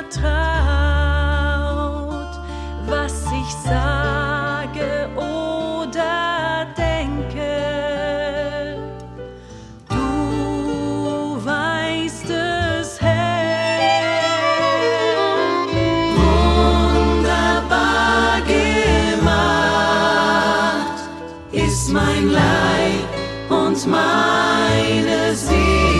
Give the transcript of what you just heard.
vertraut, was ich sage oder denke. Du weißt es, Herr. Wunderbar gemacht ist mein Leib und mein